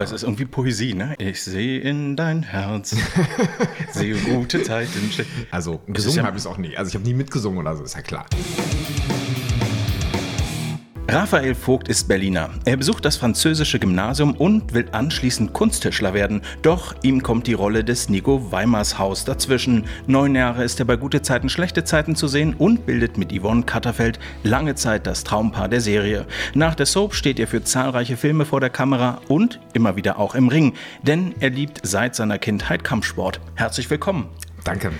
Das ist irgendwie Poesie, ne? Ich sehe in dein Herz, sehe gute Zeiten. Also gesungen ja habe ich es auch nie. Also ich habe nie mitgesungen oder so, ist ja klar. Raphael Vogt ist Berliner. Er besucht das französische Gymnasium und will anschließend Kunsttischler werden. Doch ihm kommt die Rolle des Nico Weimars Haus dazwischen. Neun Jahre ist er bei gute Zeiten, schlechte Zeiten zu sehen und bildet mit Yvonne Katterfeld lange Zeit das Traumpaar der Serie. Nach der Soap steht er für zahlreiche Filme vor der Kamera und immer wieder auch im Ring. Denn er liebt seit seiner Kindheit Kampfsport. Herzlich willkommen. Danke.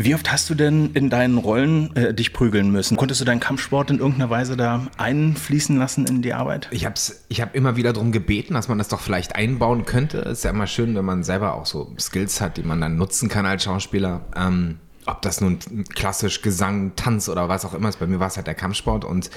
Wie oft hast du denn in deinen Rollen äh, dich prügeln müssen? Konntest du deinen Kampfsport in irgendeiner Weise da einfließen lassen in die Arbeit? Ich habe ich hab immer wieder darum gebeten, dass man das doch vielleicht einbauen könnte. Ist ja immer schön, wenn man selber auch so Skills hat, die man dann nutzen kann als Schauspieler. Ähm, ob das nun klassisch Gesang, Tanz oder was auch immer ist. Bei mir war es halt der Kampfsport und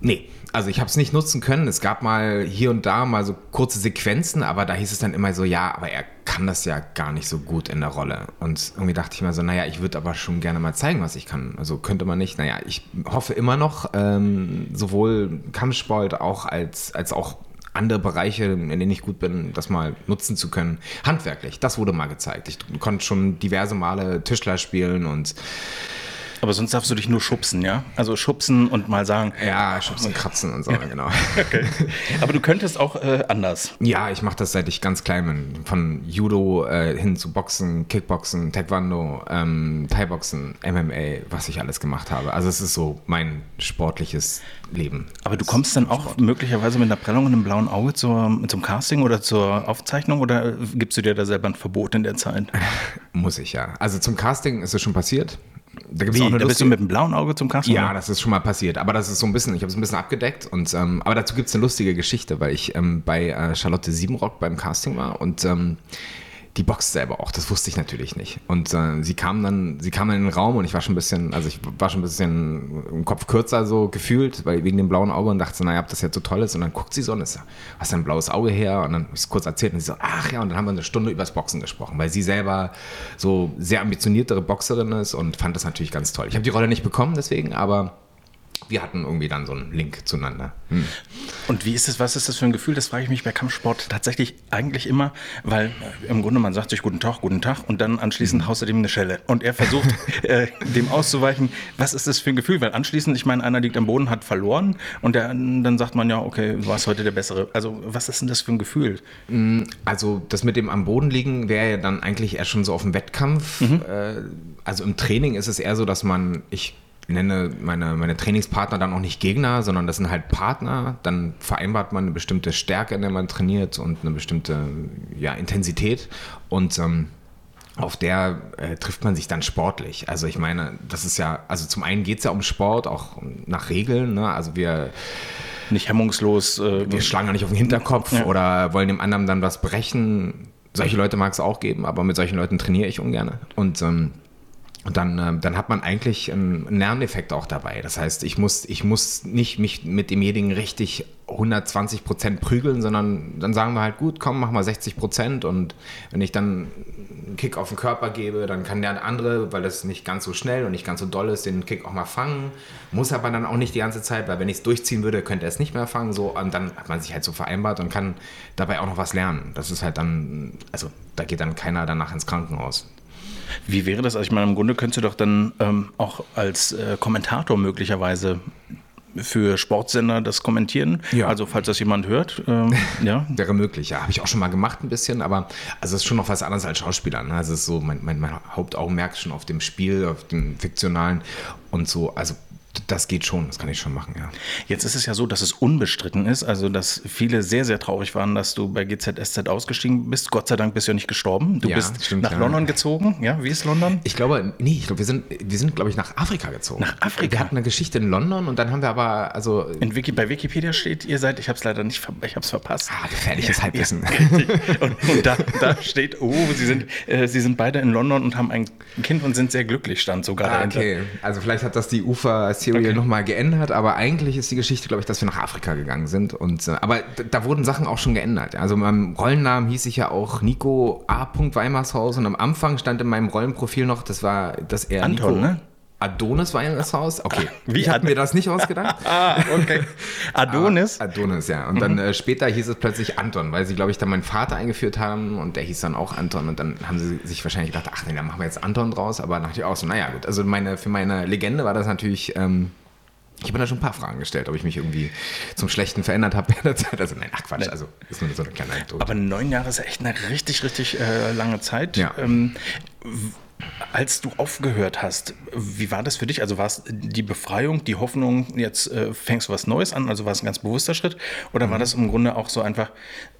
nee, also ich habe es nicht nutzen können. Es gab mal hier und da mal so kurze Sequenzen, aber da hieß es dann immer so, ja, aber er kann das ja gar nicht so gut in der Rolle. Und irgendwie dachte ich mir so, naja, ich würde aber schon gerne mal zeigen, was ich kann. Also könnte man nicht. Naja, ich hoffe immer noch, ähm, sowohl Kampfsport auch als, als auch andere Bereiche, in denen ich gut bin, das mal nutzen zu können. Handwerklich, das wurde mal gezeigt. Ich konnte schon diverse Male Tischler spielen und aber sonst darfst du dich nur schubsen, ja? Also schubsen und mal sagen. Ja, schubsen, kratzen und so, ja. genau. Okay. Aber du könntest auch äh, anders. Ja, ich mache das seit ich ganz klein bin. Von Judo äh, hin zu Boxen, Kickboxen, Taekwondo, ähm, Thai-Boxen, MMA, was ich alles gemacht habe. Also es ist so mein sportliches Leben. Aber du kommst dann auch Sport. möglicherweise mit einer Prellung und einem blauen Auge zur, zum Casting oder zur Aufzeichnung oder gibst du dir da selber ein Verbot in der Zeit? Muss ich ja. Also zum Casting ist es schon passiert. Da, gibt's Wie, auch eine da bist du mit dem blauen Auge zum Casting? Ja, das ist schon mal passiert. Aber das ist so ein bisschen, ich habe es ein bisschen abgedeckt. Und, ähm, aber dazu gibt es eine lustige Geschichte, weil ich ähm, bei äh, Charlotte Siebenrock beim Casting war und ähm, die boxt selber auch, das wusste ich natürlich nicht. Und äh, sie kam dann, sie kam in den Raum und ich war schon ein bisschen, also ich war schon ein bisschen im Kopf kürzer so gefühlt, weil wegen dem blauen Auge und dachte naja, ob das jetzt so toll ist. Und dann guckt sie so und ist, was ist ein blaues Auge her? Und dann habe ich kurz erzählt und sie so, ach ja, und dann haben wir eine Stunde übers Boxen gesprochen, weil sie selber so sehr ambitioniertere Boxerin ist und fand das natürlich ganz toll. Ich habe die Rolle nicht bekommen deswegen, aber wir hatten irgendwie dann so einen Link zueinander. Hm. Und wie ist es, was ist das für ein Gefühl? Das frage ich mich bei Kampfsport tatsächlich eigentlich immer, weil äh, im Grunde man sagt sich guten Tag, guten Tag und dann anschließend mhm. haust du dem eine Schelle. Und er versucht, äh, dem auszuweichen. Was ist das für ein Gefühl? Weil anschließend, ich meine, einer liegt am Boden, hat verloren und der, dann sagt man ja, okay, du warst heute der Bessere. Also was ist denn das für ein Gefühl? Hm, also das mit dem am Boden liegen wäre ja dann eigentlich eher schon so auf dem Wettkampf. Mhm. Äh, also im Training ist es eher so, dass man, ich nenne meine, meine Trainingspartner dann auch nicht Gegner, sondern das sind halt Partner. Dann vereinbart man eine bestimmte Stärke, in der man trainiert und eine bestimmte ja, Intensität. Und ähm, auf der äh, trifft man sich dann sportlich. Also ich meine, das ist ja, also zum einen geht es ja um Sport, auch nach Regeln. Ne? Also wir nicht hemmungslos. Äh, wir schlagen ja nicht auf den Hinterkopf ja. oder wollen dem anderen dann was brechen. Solche Leute mag es auch geben, aber mit solchen Leuten trainiere ich ungern. Und ähm, und dann, äh, dann hat man eigentlich einen Lerneffekt auch dabei. Das heißt, ich muss, ich muss nicht mich mit demjenigen richtig 120 Prozent prügeln, sondern dann sagen wir halt, gut, komm, mach mal 60 Prozent. Und wenn ich dann einen Kick auf den Körper gebe, dann kann der andere, weil das nicht ganz so schnell und nicht ganz so doll ist, den Kick auch mal fangen. Muss aber dann auch nicht die ganze Zeit, weil wenn ich es durchziehen würde, könnte er es nicht mehr fangen. So, und dann hat man sich halt so vereinbart und kann dabei auch noch was lernen. Das ist halt dann, also da geht dann keiner danach ins Krankenhaus. Wie wäre das? Also ich meine, im Grunde könntest du doch dann ähm, auch als äh, Kommentator möglicherweise für Sportsender das kommentieren. Ja. Also falls das jemand hört, ähm, ja. Wäre möglich, ja. Habe ich auch schon mal gemacht ein bisschen, aber also es ist schon noch was anderes als Schauspieler. Ne? Also es ist so, mein, mein, mein Hauptaugenmerk schon auf dem Spiel, auf dem Fiktionalen und so. Also das geht schon, das kann ich schon machen, ja. Jetzt ist es ja so, dass es unbestritten ist, also dass viele sehr, sehr traurig waren, dass du bei GZSZ ausgestiegen bist. Gott sei Dank bist du ja nicht gestorben. Du ja, bist stimmt, nach ja. London gezogen. Ja, wie ist London? Ich glaube, nee, ich glaube, wir sind, wir sind, glaube ich, nach Afrika gezogen. Nach Afrika? Wir hatten eine Geschichte in London und dann haben wir aber, also... In Wiki, bei Wikipedia steht, ihr seid, ich habe es leider nicht, ich habe es verpasst. Ah, gefährliches ja, Halbwissen. Ja, und, und da, da, steht, oh, sie sind, äh, sie sind beide in London und haben ein Kind und sind sehr glücklich, stand sogar ah, dahinter. Okay, also vielleicht hat das die Ufer-Serial okay. nochmal geändert aber eigentlich ist die Geschichte, glaube ich, dass wir nach Afrika gegangen sind. Und, äh, aber da wurden Sachen auch schon geändert. Also meinem Rollennamen hieß ich ja auch Nico A. Weimarshaus und am Anfang stand in meinem Rollenprofil noch, das war, dass er Anton, Nico, ne? Adonis war in das Haus. Okay, Wie ich habe mir das nicht ausgedacht. Ah, okay. Adonis? Aber Adonis, ja. Und dann äh, später hieß es plötzlich Anton, weil sie, glaube ich, dann meinen Vater eingeführt haben und der hieß dann auch Anton. Und dann haben sie sich wahrscheinlich gedacht, ach nee, dann machen wir jetzt Anton draus. Aber dachte ich auch so, naja, gut. Also meine, für meine Legende war das natürlich. Ähm, ich habe mir da schon ein paar Fragen gestellt, ob ich mich irgendwie zum Schlechten verändert habe in der Zeit. Also nein, ach Quatsch, also ist nur so eine kleine Anekdote. Aber neun Jahre ist echt eine richtig, richtig äh, lange Zeit. Ja. Ähm, als du aufgehört hast, wie war das für dich? Also war es die Befreiung, die Hoffnung, jetzt äh, fängst du was Neues an, also war es ein ganz bewusster Schritt? Oder war das im Grunde auch so einfach,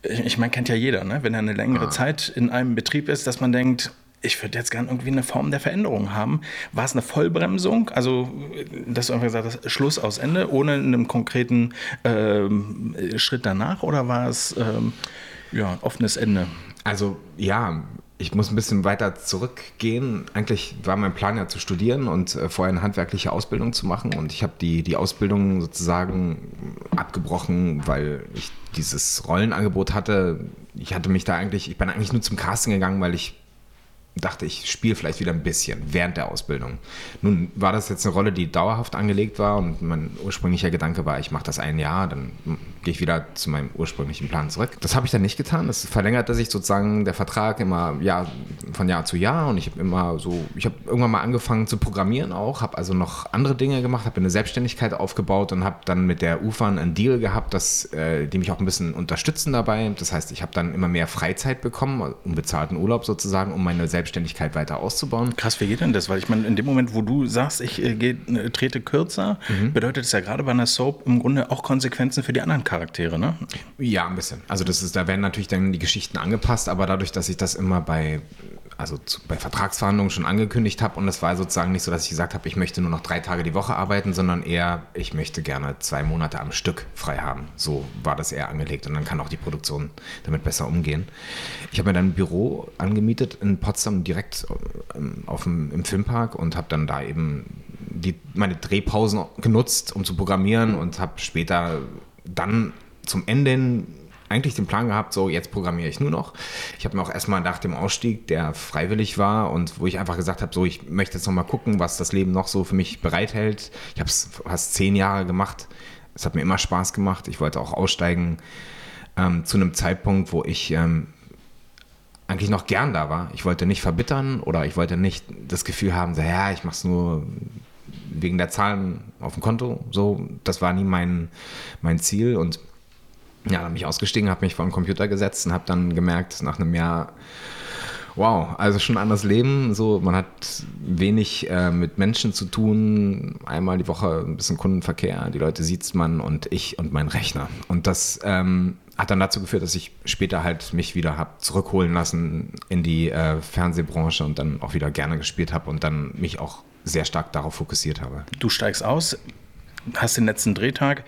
ich meine, kennt ja jeder, ne? wenn er eine längere Zeit in einem Betrieb ist, dass man denkt, ich würde jetzt gerne irgendwie eine Form der Veränderung haben. War es eine Vollbremsung? Also, dass du einfach gesagt hast, Schluss aus Ende, ohne einen konkreten ähm, Schritt danach? Oder war es ähm, ja, ein offenes Ende? Also ja, ich muss ein bisschen weiter zurückgehen. Eigentlich war mein Plan ja zu studieren und äh, vorher eine handwerkliche Ausbildung zu machen. Und ich habe die, die Ausbildung sozusagen abgebrochen, weil ich dieses Rollenangebot hatte. Ich hatte mich da eigentlich, ich bin eigentlich nur zum Casting gegangen, weil ich dachte, ich spiele vielleicht wieder ein bisschen während der Ausbildung. Nun war das jetzt eine Rolle, die dauerhaft angelegt war und mein ursprünglicher Gedanke war, ich mache das ein Jahr, dann gehe ich wieder zu meinem ursprünglichen Plan zurück. Das habe ich dann nicht getan. Das verlängerte sich sozusagen der Vertrag immer Jahr, von Jahr zu Jahr und ich habe immer so, ich habe irgendwann mal angefangen zu programmieren auch, habe also noch andere Dinge gemacht, habe eine Selbstständigkeit aufgebaut und habe dann mit der UFAN einen Deal gehabt, dass, äh, die mich auch ein bisschen unterstützen dabei. Das heißt, ich habe dann immer mehr Freizeit bekommen, unbezahlten Urlaub sozusagen, um meine Selbstständigkeit weiter auszubauen. Krass, wie geht denn das? Weil ich meine, in dem Moment, wo du sagst, ich äh, geh, äh, trete kürzer, bedeutet es ja gerade bei einer Soap im Grunde auch Konsequenzen für die anderen Charaktere, ne? Ja, ein bisschen. Also das ist, da werden natürlich dann die Geschichten angepasst, aber dadurch, dass ich das immer bei, also zu, bei Vertragsverhandlungen schon angekündigt habe und es war sozusagen nicht so, dass ich gesagt habe, ich möchte nur noch drei Tage die Woche arbeiten, sondern eher, ich möchte gerne zwei Monate am Stück frei haben. So war das eher angelegt und dann kann auch die Produktion damit besser umgehen. Ich habe mir dann ein Büro angemietet in Potsdam direkt ähm, auf dem, im Filmpark und habe dann da eben die, meine Drehpausen genutzt, um zu programmieren und habe später dann zum Ende hin eigentlich den Plan gehabt, so jetzt programmiere ich nur noch. Ich habe mir auch erstmal nach dem Ausstieg, der freiwillig war und wo ich einfach gesagt habe, so ich möchte jetzt noch mal gucken, was das Leben noch so für mich bereithält. Ich habe es fast zehn Jahre gemacht. Es hat mir immer Spaß gemacht. Ich wollte auch aussteigen ähm, zu einem Zeitpunkt, wo ich ähm, eigentlich noch gern da war. Ich wollte nicht verbittern oder ich wollte nicht das Gefühl haben, so, ja, ich mache es nur wegen der Zahlen auf dem Konto. So, das war nie mein, mein Ziel. Und ja, dann bin ich ausgestiegen, habe mich vor den Computer gesetzt und habe dann gemerkt, nach einem Jahr, wow, also schon ein anderes Leben. So, man hat wenig äh, mit Menschen zu tun. Einmal die Woche ein bisschen Kundenverkehr, die Leute sieht man und ich und mein Rechner. Und das ähm, hat dann dazu geführt, dass ich später halt mich wieder habe zurückholen lassen in die äh, Fernsehbranche und dann auch wieder gerne gespielt habe und dann mich auch sehr stark darauf fokussiert habe. Du steigst aus, hast den letzten Drehtag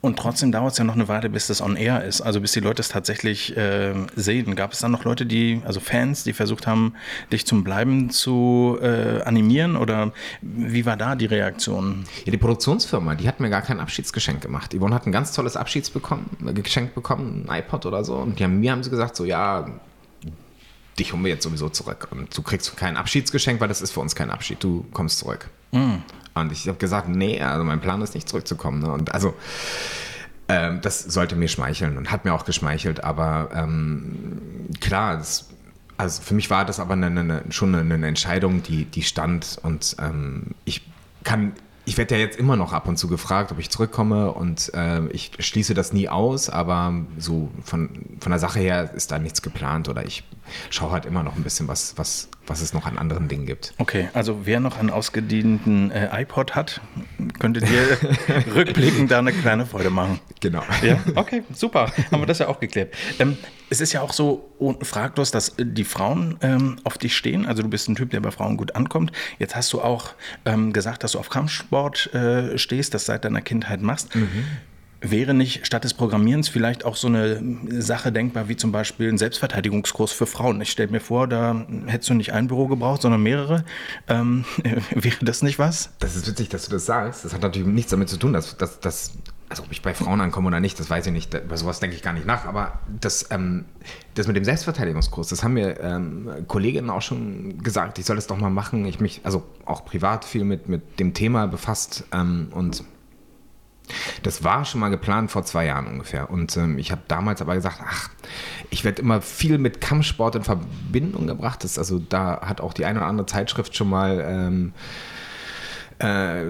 und trotzdem dauert es ja noch eine Weile, bis das on air ist, also bis die Leute es tatsächlich äh, sehen. Gab es dann noch Leute, die, also Fans, die versucht haben, dich zum Bleiben zu äh, animieren oder wie war da die Reaktion? Ja, die Produktionsfirma, die hat mir gar kein Abschiedsgeschenk gemacht. Yvonne hat ein ganz tolles Abschieds bekommen, äh, Geschenk bekommen, ein iPod oder so. Und die haben, mir haben sie gesagt, so ja, dich holen wir jetzt sowieso zurück. Und du kriegst kein Abschiedsgeschenk, weil das ist für uns kein Abschied. Du kommst zurück. Und ich habe gesagt, nee, also mein Plan ist nicht zurückzukommen. Ne? Und also ähm, das sollte mir schmeicheln und hat mir auch geschmeichelt. Aber ähm, klar, das, also für mich war das aber eine, eine, schon eine, eine Entscheidung, die, die stand. Und ähm, ich kann, ich werde ja jetzt immer noch ab und zu gefragt, ob ich zurückkomme. Und äh, ich schließe das nie aus, aber so von, von der Sache her ist da nichts geplant. Oder ich schaue halt immer noch ein bisschen, was, was, was es noch an anderen Dingen gibt. Okay, also wer noch einen ausgedienten äh, iPod hat, könnte dir rückblickend da eine kleine Freude machen. Genau. Ja, okay, super. Haben wir das ja auch geklärt. Ähm, es ist ja auch so fraglos, dass äh, die Frauen ähm, auf dich stehen. Also du bist ein Typ, der bei Frauen gut ankommt. Jetzt hast du auch ähm, gesagt, dass du auf Kampfsport äh, stehst, das seit deiner Kindheit machst. Wäre nicht statt des Programmierens vielleicht auch so eine Sache denkbar, wie zum Beispiel ein Selbstverteidigungskurs für Frauen? Ich stelle mir vor, da hättest du nicht ein Büro gebraucht, sondern mehrere. Ähm, wäre das nicht was? Das ist witzig, dass du das sagst. Das hat natürlich nichts damit zu tun, dass, dass, dass also ob ich bei Frauen ankomme oder nicht, das weiß ich nicht, über sowas denke ich gar nicht nach, aber das, ähm, das mit dem Selbstverteidigungskurs, das haben mir ähm, Kolleginnen auch schon gesagt, ich soll das doch mal machen. Ich mich, also auch privat viel mit, mit dem Thema befasst ähm, und das war schon mal geplant vor zwei Jahren ungefähr. Und ähm, ich habe damals aber gesagt, ach, ich werde immer viel mit Kampfsport in Verbindung gebracht. Das, also da hat auch die eine oder andere Zeitschrift schon mal ähm, äh,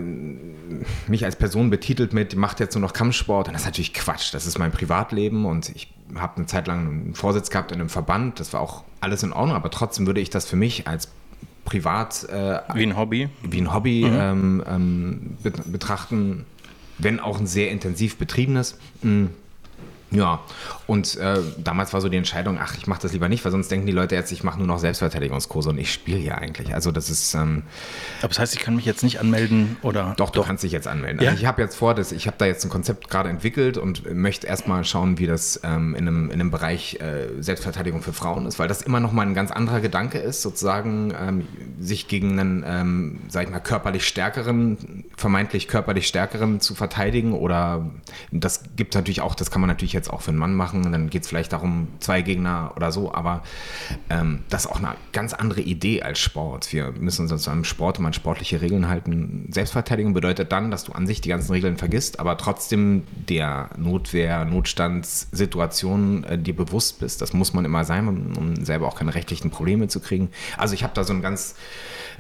mich als Person betitelt mit, macht jetzt nur noch Kampfsport. Und das ist natürlich Quatsch. Das ist mein Privatleben und ich habe eine Zeit lang einen Vorsitz gehabt in einem Verband. Das war auch alles in Ordnung, aber trotzdem würde ich das für mich als privat äh, wie ein Hobby wie ein Hobby mhm. ähm, ähm, betrachten, wenn auch ein sehr intensiv betriebenes. Mh ja, und äh, damals war so die Entscheidung, ach, ich mache das lieber nicht, weil sonst denken die Leute jetzt, ich mache nur noch Selbstverteidigungskurse und ich spiele ja eigentlich. Also das ist. Ähm, Aber das heißt, ich kann mich jetzt nicht anmelden oder? Doch, du doch. kannst dich jetzt anmelden. Ja? Also ich habe jetzt vor, dass ich habe da jetzt ein Konzept gerade entwickelt und möchte erstmal schauen, wie das ähm, in, einem, in einem Bereich äh, Selbstverteidigung für Frauen ist, weil das immer noch mal ein ganz anderer Gedanke ist, sozusagen ähm, sich gegen einen, ähm, sag ich mal, körperlich stärkeren, vermeintlich körperlich stärkeren zu verteidigen oder das gibt natürlich auch, das kann man natürlich jetzt auch für einen Mann machen, dann geht es vielleicht darum, zwei Gegner oder so, aber ähm, das ist auch eine ganz andere Idee als Sport. Wir müssen uns einem Sport immer an sportliche Regeln halten. Selbstverteidigung bedeutet dann, dass du an sich die ganzen Regeln vergisst, aber trotzdem der Notwehr, Notstandssituation äh, dir bewusst bist. Das muss man immer sein, um, um selber auch keine rechtlichen Probleme zu kriegen. Also ich habe da so ein ganz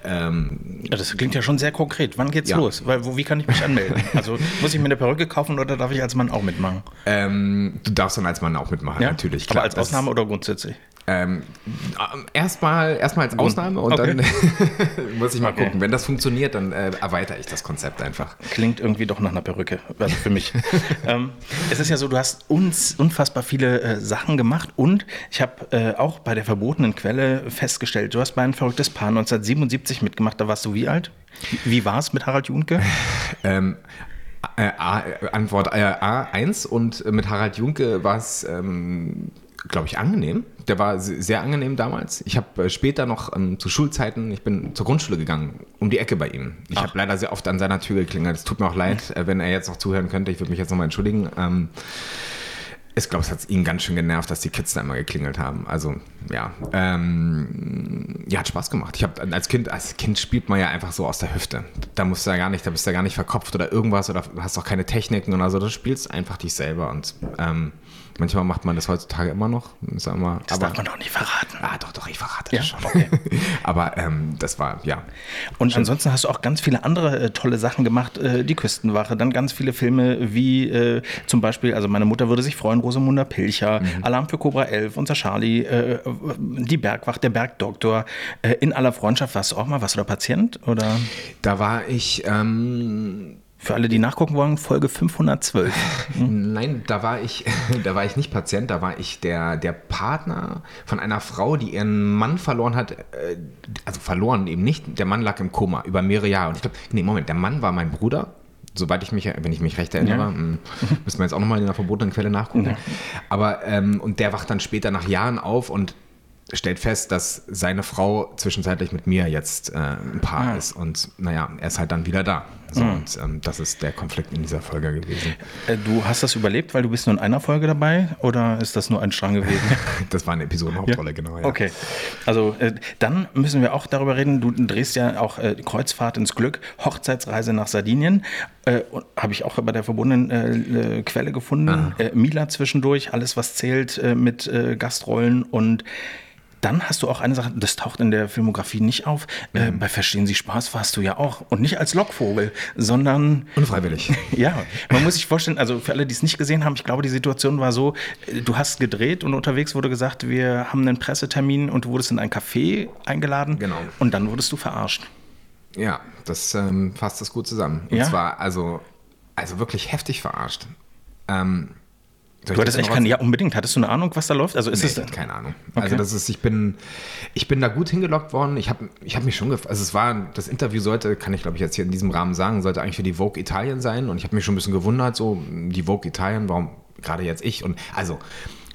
ähm, das klingt ja schon sehr konkret. Wann geht's ja. los? Weil, wo, wie kann ich mich anmelden? Also muss ich mir eine Perücke kaufen oder darf ich als Mann auch mitmachen? Ähm, du darfst dann als Mann auch mitmachen, ja? natürlich. Klar, Aber als Ausnahme oder grundsätzlich? Ähm, erstmal erstmal als Ausnahme und okay. dann muss ich mal okay. gucken. Wenn das funktioniert, dann äh, erweitere ich das Konzept einfach. Klingt irgendwie doch nach einer Perücke, also für mich. ähm, es ist ja so, du hast uns unfassbar viele äh, Sachen gemacht und ich habe äh, auch bei der verbotenen Quelle festgestellt, du hast bei ein verrücktes Paar 1977 mitgemacht. Da warst du wie alt? Wie war es mit Harald Junke? ähm, äh, A, Antwort äh, A1 und mit Harald Junke war es ähm, glaube ich, angenehm. Der war sehr angenehm damals. Ich habe äh, später noch ähm, zu Schulzeiten, ich bin zur Grundschule gegangen, um die Ecke bei ihm. Ich habe leider sehr oft an seiner Tür geklingelt. Es tut mir auch leid, äh, wenn er jetzt noch zuhören könnte. Ich würde mich jetzt nochmal entschuldigen. Ähm, ich glaube, es hat ihn ganz schön genervt, dass die Kids da immer geklingelt haben. Also, ja. Ähm, ja, hat Spaß gemacht. Ich habe als Kind, als Kind spielt man ja einfach so aus der Hüfte. Da musst du ja gar nicht, da bist du ja gar nicht verkopft oder irgendwas oder hast auch keine Techniken oder so. Du spielst einfach dich selber und ähm, Manchmal macht man das heutzutage immer noch. Sag mal, das aber, darf man doch nicht verraten. Ah, doch, doch, ich verrate ja? das schon. Okay. aber ähm, das war, ja. Und schon. ansonsten hast du auch ganz viele andere äh, tolle Sachen gemacht. Äh, die Küstenwache, dann ganz viele Filme wie äh, zum Beispiel, also meine Mutter würde sich freuen, Rosamunda Pilcher, mhm. Alarm für Cobra 11, unser Charlie, äh, die Bergwacht, der Bergdoktor. Äh, in aller Freundschaft warst du auch mal, warst du da Patient? Oder? Da war ich... Ähm für alle, die nachgucken wollen, Folge 512. Nein, da war ich, da war ich nicht Patient, da war ich der, der Partner von einer Frau, die ihren Mann verloren hat, äh, also verloren eben nicht, der Mann lag im Koma über mehrere Jahre. Und ich glaube, nee, Moment, der Mann war mein Bruder, soweit ich mich, wenn ich mich recht erinnere, ja. Hm, müssen wir jetzt auch nochmal in der verbotenen Quelle nachgucken. Ja. Aber, ähm, und der wacht dann später nach Jahren auf und stellt fest, dass seine Frau zwischenzeitlich mit mir jetzt äh, ein Paar ja. ist. Und naja, er ist halt dann wieder da. So, mhm. Und ähm, das ist der Konflikt in dieser Folge gewesen. Äh, du hast das überlebt, weil du bist nur in einer Folge dabei oder ist das nur ein Strang gewesen? das war eine Episodenhauptrolle, ja? genau. Ja. Okay. Also äh, dann müssen wir auch darüber reden, du drehst ja auch äh, Kreuzfahrt ins Glück, Hochzeitsreise nach Sardinien. Äh, Habe ich auch bei der verbundenen äh, Quelle gefunden. Mila zwischendurch, alles was zählt mit Gastrollen und dann hast du auch eine Sache, das taucht in der Filmografie nicht auf. Äh, mhm. Äh, bei Verstehen Sie Spaß warst du ja auch. Und nicht als Lockvogel, sondern. Unfreiwillig. ja, man muss sich vorstellen, also für alle, die es nicht gesehen haben, ich glaube, die Situation war so: äh, Du hast gedreht und unterwegs wurde gesagt, wir haben einen Pressetermin und du wurdest in ein Café eingeladen. Genau. Und dann wurdest du verarscht. Ja, das ähm, fasst das gut zusammen. Und ja? zwar also, also wirklich heftig verarscht. Ähm, soll du hattest echt keine, ja unbedingt. Hattest du eine Ahnung, was da läuft? Also ist nee, es keine Ahnung. Okay. Also das ist, ich bin, ich bin da gut hingelockt worden. Ich habe, ich habe mich schon, also es war, das Interview sollte, kann ich glaube ich jetzt hier in diesem Rahmen sagen, sollte eigentlich für die Vogue Italien sein. Und ich habe mich schon ein bisschen gewundert, so die Vogue Italien, warum gerade jetzt ich? Und also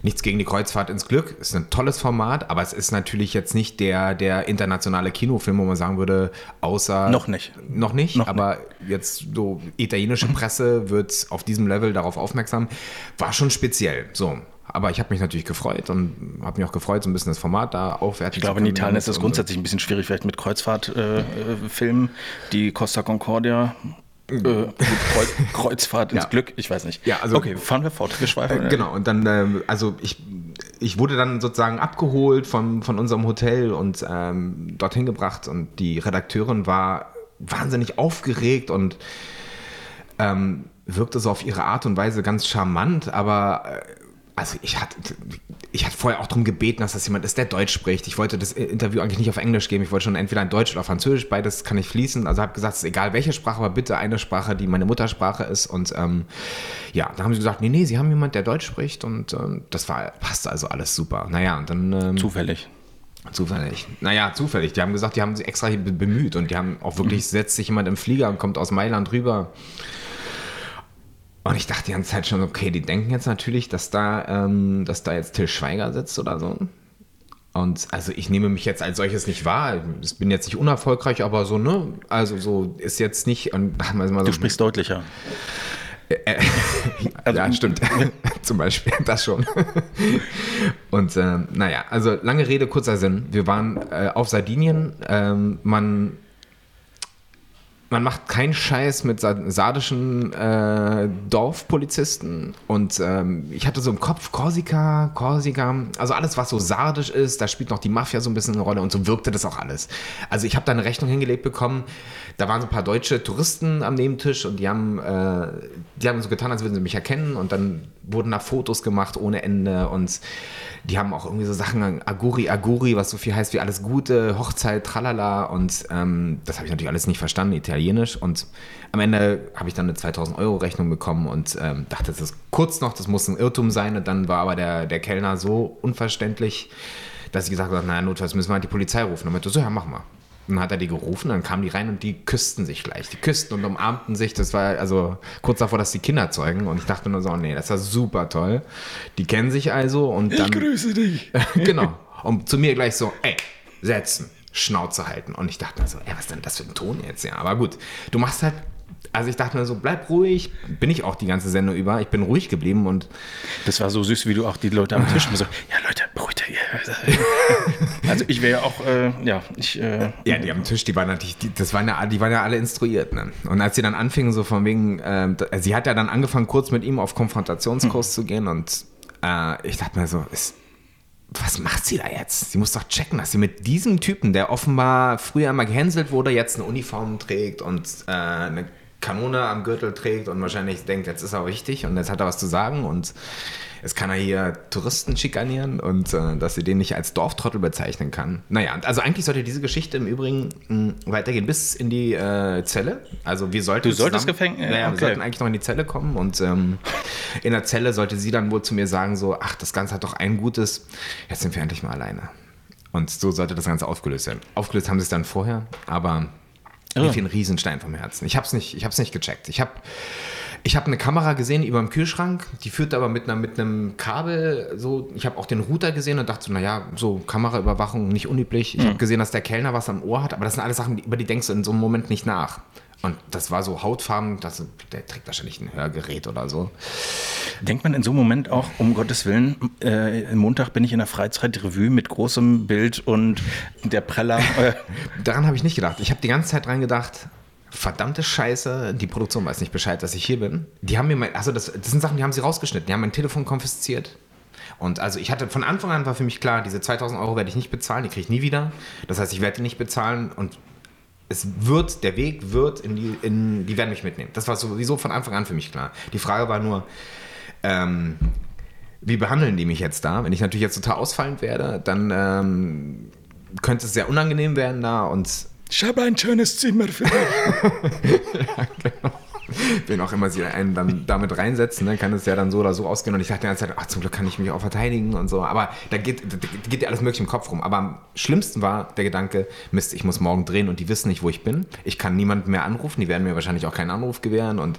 Nichts gegen die Kreuzfahrt ins Glück, ist ein tolles Format, aber es ist natürlich jetzt nicht der, der internationale Kinofilm, wo man sagen würde, außer. Noch nicht. Noch nicht, Noch aber jetzt so italienische Presse wird auf diesem Level darauf aufmerksam. War schon speziell. So. Aber ich habe mich natürlich gefreut und habe mich auch gefreut, so ein bisschen das Format da aufwerten Ich glaube, in Italien ist das grundsätzlich ein bisschen schwierig, vielleicht mit Kreuzfahrtfilmen. die Costa Concordia. Äh, Kreuz, Kreuzfahrt ins Ja. Glück, ich weiß nicht. Ja, also- okay, fahren wir fort. Wir schweifen. Äh, genau, und dann, ähm, also ich, ich wurde dann sozusagen abgeholt von, von unserem Hotel und ähm, dorthin gebracht und die Redakteurin war wahnsinnig aufgeregt und ähm, wirkte so auf ihre Art und Weise ganz charmant, aber äh, also ich hatte, ich hatte vorher auch darum gebeten, dass das jemand ist, der Deutsch spricht. Ich wollte das Interview eigentlich nicht auf Englisch geben. Ich wollte schon entweder in Deutsch oder Französisch, beides kann ich fließen. Also habe gesagt, es ist egal welche Sprache, aber bitte eine Sprache, die meine Muttersprache ist. Und ähm, ja, da haben sie gesagt, nee, nee, sie haben jemand, der Deutsch spricht und ähm, das war, passte also alles super. Naja, und dann ähm, Zufällig. Zufällig. Naja, zufällig. Die haben gesagt, die haben sich extra be- bemüht und die haben auch wirklich, setzt sich jemand im Flieger und kommt aus Mailand rüber. Und ich dachte die ganze Zeit schon, okay, die denken jetzt natürlich, dass da, ähm, dass da jetzt Till Schweiger sitzt oder so. Und also ich nehme mich jetzt als solches nicht wahr. Ich bin jetzt nicht unerfolgreich, aber so, ne? Also so ist jetzt nicht. Und, so, Du sprichst deutlicher. Also- ja, stimmt. Zum Beispiel, das schon. Und äh, naja, also lange Rede, kurzer Sinn. Wir waren äh, auf Sardinien. Ähm, man, man macht keinen Scheiß mit sa- sardischen äh, Dorfpolizisten. Und ähm, ich hatte so im Kopf Korsika, Korsika, also alles, was so sardisch ist, da spielt noch die Mafia so ein bisschen eine Rolle und so wirkte das auch alles. Also ich habe da eine Rechnung hingelegt bekommen. Da waren so ein paar deutsche Touristen am Nebentisch und die haben, äh, die haben so getan, als würden sie mich erkennen und dann wurden da Fotos gemacht ohne Ende und die haben auch irgendwie so Sachen, Aguri, Aguri, was so viel heißt wie alles Gute, Hochzeit, tralala und ähm, das habe ich natürlich alles nicht verstanden, italienisch und am Ende habe ich dann eine 2000 Euro Rechnung bekommen und ähm, dachte, das ist kurz noch, das muss ein Irrtum sein und dann war aber der, der Kellner so unverständlich, dass ich gesagt habe, naja, notfalls müssen wir halt die Polizei rufen. Und meinte, so, ja, machen wir. Dann hat er die gerufen, dann kamen die rein und die küssten sich gleich. Die küssten und umarmten sich. Das war also kurz davor, dass die Kinder zeugen. Und ich dachte nur so, oh nee, das war super toll. Die kennen sich also und dann. grüße dich. genau. Und zu mir gleich so, ey, setzen, Schnauze halten. Und ich dachte mir so, ey, was ist denn das für ein Ton jetzt? Ja, aber gut. Du machst halt. Also ich dachte mir so, bleib ruhig. Bin ich auch die ganze Sendung über. Ich bin ruhig geblieben und Das war so süß, wie du auch die Leute am Tisch so, ja Leute, beruhigt euch. Also ich wäre ja auch, äh, ja, ich, äh, Ja, die am Tisch, die waren natürlich, die, das waren ja, die waren ja alle instruiert. Ne? Und als sie dann anfingen, so von wegen, da- sie hat ja dann angefangen, kurz mit ihm auf Konfrontationskurs zu gehen und äh, ich dachte mir so, ist, was macht sie da jetzt? Sie muss doch checken, dass sie mit diesem Typen, der offenbar früher einmal gehänselt wurde, jetzt eine Uniform trägt und äh, eine Kanone am Gürtel trägt und wahrscheinlich denkt, jetzt ist er wichtig und jetzt hat er was zu sagen und jetzt kann er hier Touristen schikanieren und äh, dass sie den nicht als Dorftrottel bezeichnen kann. Naja, also eigentlich sollte diese Geschichte im Übrigen mh, weitergehen bis in die äh, Zelle. Also wir sollten Du solltest Gefängnis- Ja, ja, wir okay. sollten eigentlich noch in die Zelle kommen und ähm, in der Zelle sollte sie dann wohl zu mir sagen so, ach, das Ganze hat doch ein Gutes, jetzt sind wir endlich mal alleine. Und so sollte das Ganze aufgelöst werden. Aufgelöst haben sie es dann vorher, aber mir fiel ein Riesenstein vom Herzen. Ich habe es nicht, ich hab's nicht gecheckt. Ich habe ich hab eine Kamera gesehen über dem Kühlschrank, die führte aber mit, einer, mit einem Kabel so. Ich habe auch den Router gesehen und dachte so, naja, so Kameraüberwachung nicht unüblich. Ich habe gesehen, dass der Kellner was am Ohr hat, aber das sind alles Sachen, über die denkst du in so einem Moment nicht nach. Und das war so Hautfarben, das, der trägt wahrscheinlich ein Hörgerät oder so. denkt man in so einem Moment auch, um Gottes Willen, äh, Montag bin ich in der Freizeitrevue mit großem Bild und der Preller. Äh, Daran habe ich nicht gedacht. Ich habe die ganze Zeit dran gedacht, verdammte Scheiße, die Produktion weiß nicht Bescheid, dass ich hier bin. Die haben mir mein, also das, das sind Sachen, die haben sie rausgeschnitten. Die haben mein Telefon konfisziert. Und also ich hatte von Anfang an war für mich klar, diese 2000 Euro werde ich nicht bezahlen, die kriege ich nie wieder. Das heißt, ich werde die nicht bezahlen und es wird, der Weg wird in die, in, die werden mich mitnehmen. Das war sowieso von Anfang an für mich klar. Die Frage war nur, ähm, wie behandeln die mich jetzt da? Wenn ich natürlich jetzt total ausfallend werde, dann ähm, könnte es sehr unangenehm werden da und ich habe ein schönes Zimmer für dich. wen auch immer sie einen dann damit reinsetzen, dann kann es ja dann so oder so ausgehen. Und ich dachte die ganze Zeit, ach, zum Glück kann ich mich auch verteidigen und so. Aber da geht, da geht ja alles mögliche im Kopf rum. Aber am schlimmsten war der Gedanke, Mist, ich muss morgen drehen und die wissen nicht, wo ich bin. Ich kann niemanden mehr anrufen, die werden mir wahrscheinlich auch keinen Anruf gewähren und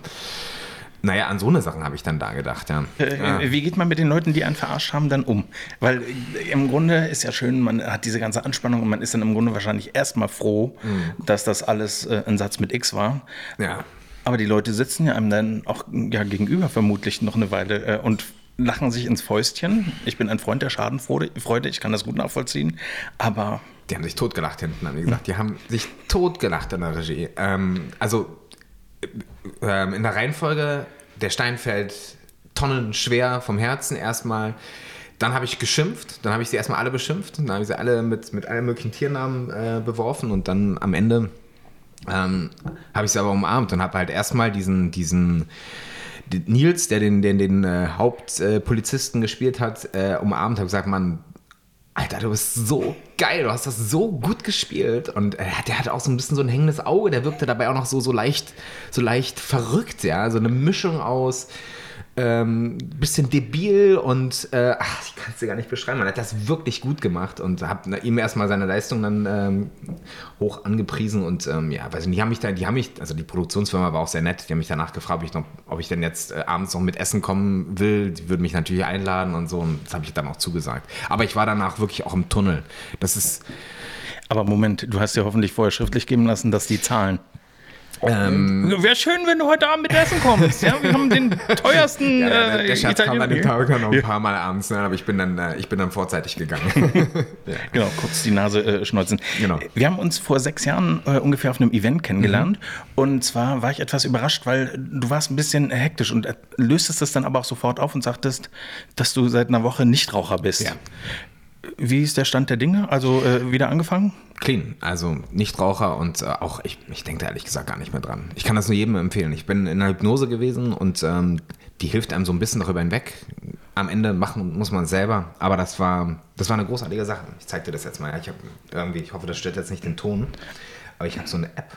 Naja, an so eine Sachen habe ich dann da gedacht, ja. Äh, ja. Wie geht man mit den Leuten, die einen verarscht haben, dann um? Weil äh, im Grunde ist ja schön, man hat diese ganze Anspannung und man ist dann im Grunde wahrscheinlich erstmal froh, dass das alles äh, ein Satz mit X war. ja. Aber die Leute sitzen ja einem dann auch ja, gegenüber vermutlich noch eine Weile äh, und lachen sich ins Fäustchen. Ich bin ein Freund der Schadenfreude, Freude, ich kann das gut nachvollziehen. Aber Die haben sich totgelacht hinten, haben die gesagt. Die haben sich totgelacht in der Regie. Ähm, also äh, ähm, in der Reihenfolge, der Stein fällt tonnenschwer vom Herzen erstmal. Dann habe ich geschimpft, dann habe ich sie erstmal alle beschimpft, dann habe ich sie alle mit, mit allen möglichen Tiernamen äh, beworfen und dann am Ende ähm, habe ich sie aber umarmt und habe halt erstmal diesen, diesen Nils, der den, den, den äh, Hauptpolizisten Polizisten gespielt hat, äh, umarmt, habe gesagt, Mann, Alter, du bist so geil, du hast das so gut gespielt. Und äh, der hatte auch so ein bisschen so ein hängendes Auge, der wirkte dabei auch noch so, so leicht, so leicht verrückt, ja. So eine Mischung aus ähm, bisschen debil und äh, ach, ich kann es dir gar nicht beschreiben. Man hat das wirklich gut gemacht und habe ihm erstmal seine Leistung dann ähm, hoch angepriesen und ähm, ja, weiß nicht, die haben mich da, die haben mich, also die Produktionsfirma war auch sehr nett, die haben mich danach gefragt, ob ich, noch, ob ich denn jetzt äh, abends noch mit Essen kommen will. Die würden mich natürlich einladen und so und das habe ich dann auch zugesagt. Aber ich war danach wirklich auch im Tunnel. Das ist Aber Moment, du hast dir hoffentlich vorher schriftlich geben lassen, dass die zahlen. Ähm, Wäre schön, wenn du heute Abend mit Essen kommst. Ja, wir haben den teuersten. ja, der, äh, der Schatz kam an dem Italiener- Tag noch ein paar Mal abends, ne, aber ich bin dann, äh, ich bin dann vorzeitig gegangen. Genau, kurz die Nase äh, schneuzen. Genau. Wir haben uns vor sechs Jahren äh, ungefähr auf einem Event kennengelernt. Und zwar war ich etwas überrascht, weil du warst ein bisschen hektisch und äh, löstest das dann aber auch sofort auf und sagtest, dass du seit einer Woche Nichtraucher bist. Ja. Wie ist der Stand der Dinge? Also äh, wieder angefangen? Clean, also Nichtraucher und äh, auch ich, ich denke da ehrlich gesagt gar nicht mehr dran. Ich kann das nur jedem empfehlen. Ich bin in einer Hypnose gewesen und ähm, die hilft einem so ein bisschen darüber hinweg. Am Ende machen muss man es selber, aber das war, das war eine großartige Sache. Ich zeig dir das jetzt mal. Ich habe irgendwie, ich hoffe, das stört jetzt nicht den Ton, aber ich habe so eine App.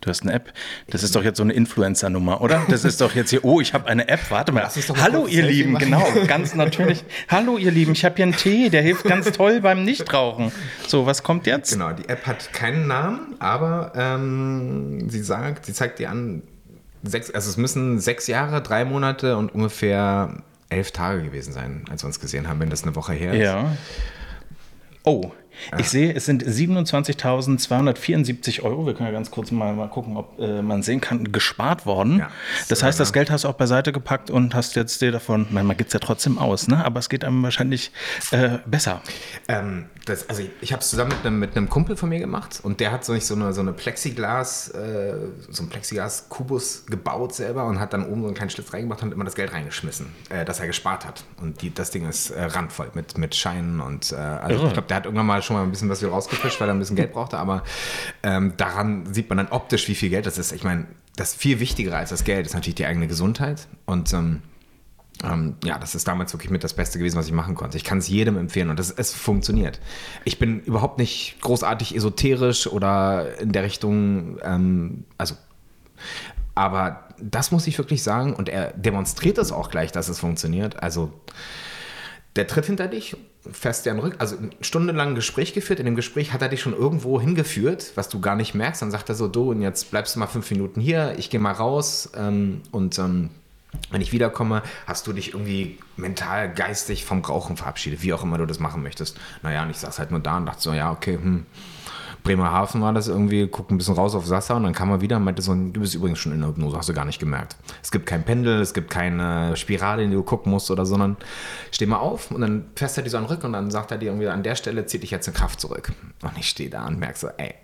Du hast eine App. Das ist doch jetzt so eine Influencer-Nummer, oder? Das ist doch jetzt hier, oh, ich habe eine App. Warte mal. Hallo, ihr Lieben, machen. genau, ganz natürlich. Hallo, ihr Lieben, ich habe hier einen Tee, der hilft ganz toll beim Nichtrauchen. So, was kommt jetzt? Genau, die App hat keinen Namen, aber ähm, sie sagt, sie zeigt dir an, sechs, also es müssen sechs Jahre, drei Monate und ungefähr elf Tage gewesen sein, als wir uns gesehen haben, wenn das eine Woche her ist. Ja. Oh, ich sehe, es sind 27.274 Euro. Wir können ja ganz kurz mal, mal gucken, ob äh, man sehen kann, gespart worden. Ja. das heißt, das Geld hast du auch beiseite gepackt und hast jetzt dir davon, man, man gibt es ja trotzdem aus, ne? aber es geht einem wahrscheinlich äh, besser. Ähm, das, also ich, ich habe es zusammen mit einem, mit einem Kumpel von mir gemacht und der hat so, nicht so eine, so eine Plexiglas, äh, so ein Plexiglas-Kubus gebaut selber und hat dann oben so einen kleinen Schlitz reingemacht und immer das Geld reingeschmissen, äh, das er gespart hat. Und die, das Ding ist äh, randvoll mit, mit Scheinen und äh, also Irre. ich glaube, der hat irgendwann mal schon mal ein bisschen was wieder rausgefischt, weil er ein bisschen Geld brauchte, aber ähm, daran sieht man dann optisch, wie viel Geld das ist. Ich meine, das viel wichtigere als das Geld ist natürlich die eigene Gesundheit und ähm, ähm, ja, das ist damals wirklich mit das Beste gewesen, was ich machen konnte. Ich kann es jedem empfehlen und das, es funktioniert. Ich bin überhaupt nicht großartig esoterisch oder in der Richtung, ähm, also, aber das muss ich wirklich sagen und er demonstriert es auch gleich, dass es funktioniert. Also, der tritt hinter dich, fährst dir an Rück, also stundenlang Gespräch geführt. In dem Gespräch hat er dich schon irgendwo hingeführt, was du gar nicht merkst. Dann sagt er so, du, und jetzt bleibst du mal fünf Minuten hier, ich gehe mal raus ähm, und ähm, wenn ich wiederkomme, hast du dich irgendwie mental, geistig vom Rauchen verabschiedet, wie auch immer du das machen möchtest. Naja, und ich saß halt nur da und dachte so, ja, okay, hm. Bremerhaven war das irgendwie, guck ein bisschen raus auf Sassa und dann kam er wieder und meinte so, du bist übrigens schon in der Hypnose, hast du gar nicht gemerkt. Es gibt kein Pendel, es gibt keine Spirale, in die du gucken musst oder, sondern steh mal auf und dann fährst er dir so den Rücken und dann sagt er dir irgendwie, an der Stelle zieht dich jetzt eine Kraft zurück. Und ich stehe da und merke so, ey,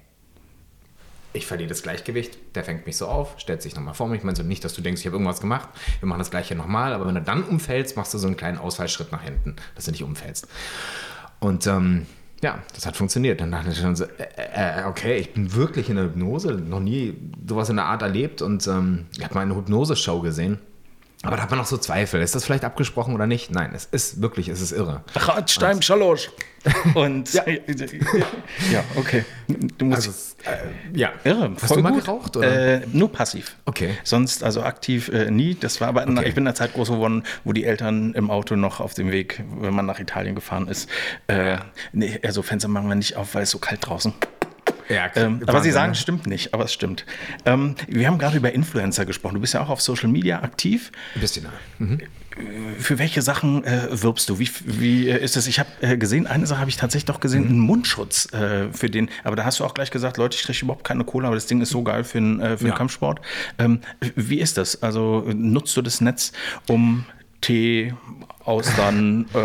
ich verliere das Gleichgewicht, der fängt mich so auf, stellt sich nochmal vor mich, ich meine so nicht, dass du denkst, ich habe irgendwas gemacht, wir machen das gleiche nochmal, aber wenn du dann umfällst, machst du so einen kleinen Ausfallschritt nach hinten, dass du nicht umfällst. Und ähm, ja, das hat funktioniert. Dann dachte ich schon so, äh, äh, okay, ich bin wirklich in der Hypnose, noch nie sowas in der Art erlebt und ähm, ich habe mal eine Hypnose-Show gesehen. Aber da hat man noch so Zweifel. Ist das vielleicht abgesprochen oder nicht? Nein, es ist wirklich, es ist irre. Ratstein Schalosch. Und ja. ja, okay. Du musst Also, äh, ja. Irre, Hast du mal gut. geraucht? Oder? Äh, nur passiv. Okay. Sonst, also aktiv äh, nie. Das war aber, Okay. ich bin in der Zeit groß geworden, wo die Eltern im Auto noch auf dem Weg, wenn man nach Italien gefahren ist, äh, nee, also Fenster machen wir nicht auf, weil es so kalt draußen. Ja, ähm, aber Sie sagen, es stimmt nicht, aber es stimmt. Ähm, wir haben gerade über Influencer gesprochen. Du bist ja auch auf Social Media aktiv. Ein bisschen. Mhm. Für welche Sachen äh, wirbst du? Wie, wie äh, ist es? Ich habe äh, gesehen, eine Sache habe ich tatsächlich doch gesehen, mhm. einen Mundschutz äh, für den. Aber da hast du auch gleich gesagt, Leute, ich kriege überhaupt keine Cola, aber das Ding ist so geil für, äh, für ja. Kampfsport. Ähm, wie ist das? Also nutzt du das Netz, um Tee, Austern äh,